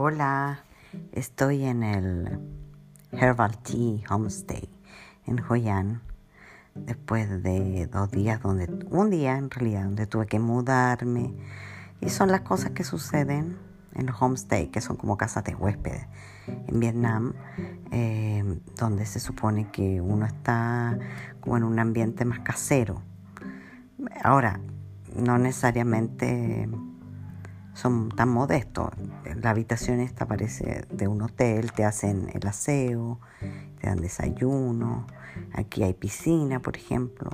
Hola, estoy en el Herbal Tea Homestay en Hoi An después de dos días donde un día en realidad donde tuve que mudarme. Y son las cosas que suceden en los homestay que son como casas de huéspedes. En Vietnam eh, donde se supone que uno está como en un ambiente más casero. Ahora no necesariamente son tan modestos. La habitación esta parece de un hotel, te hacen el aseo, te dan desayuno, aquí hay piscina, por ejemplo.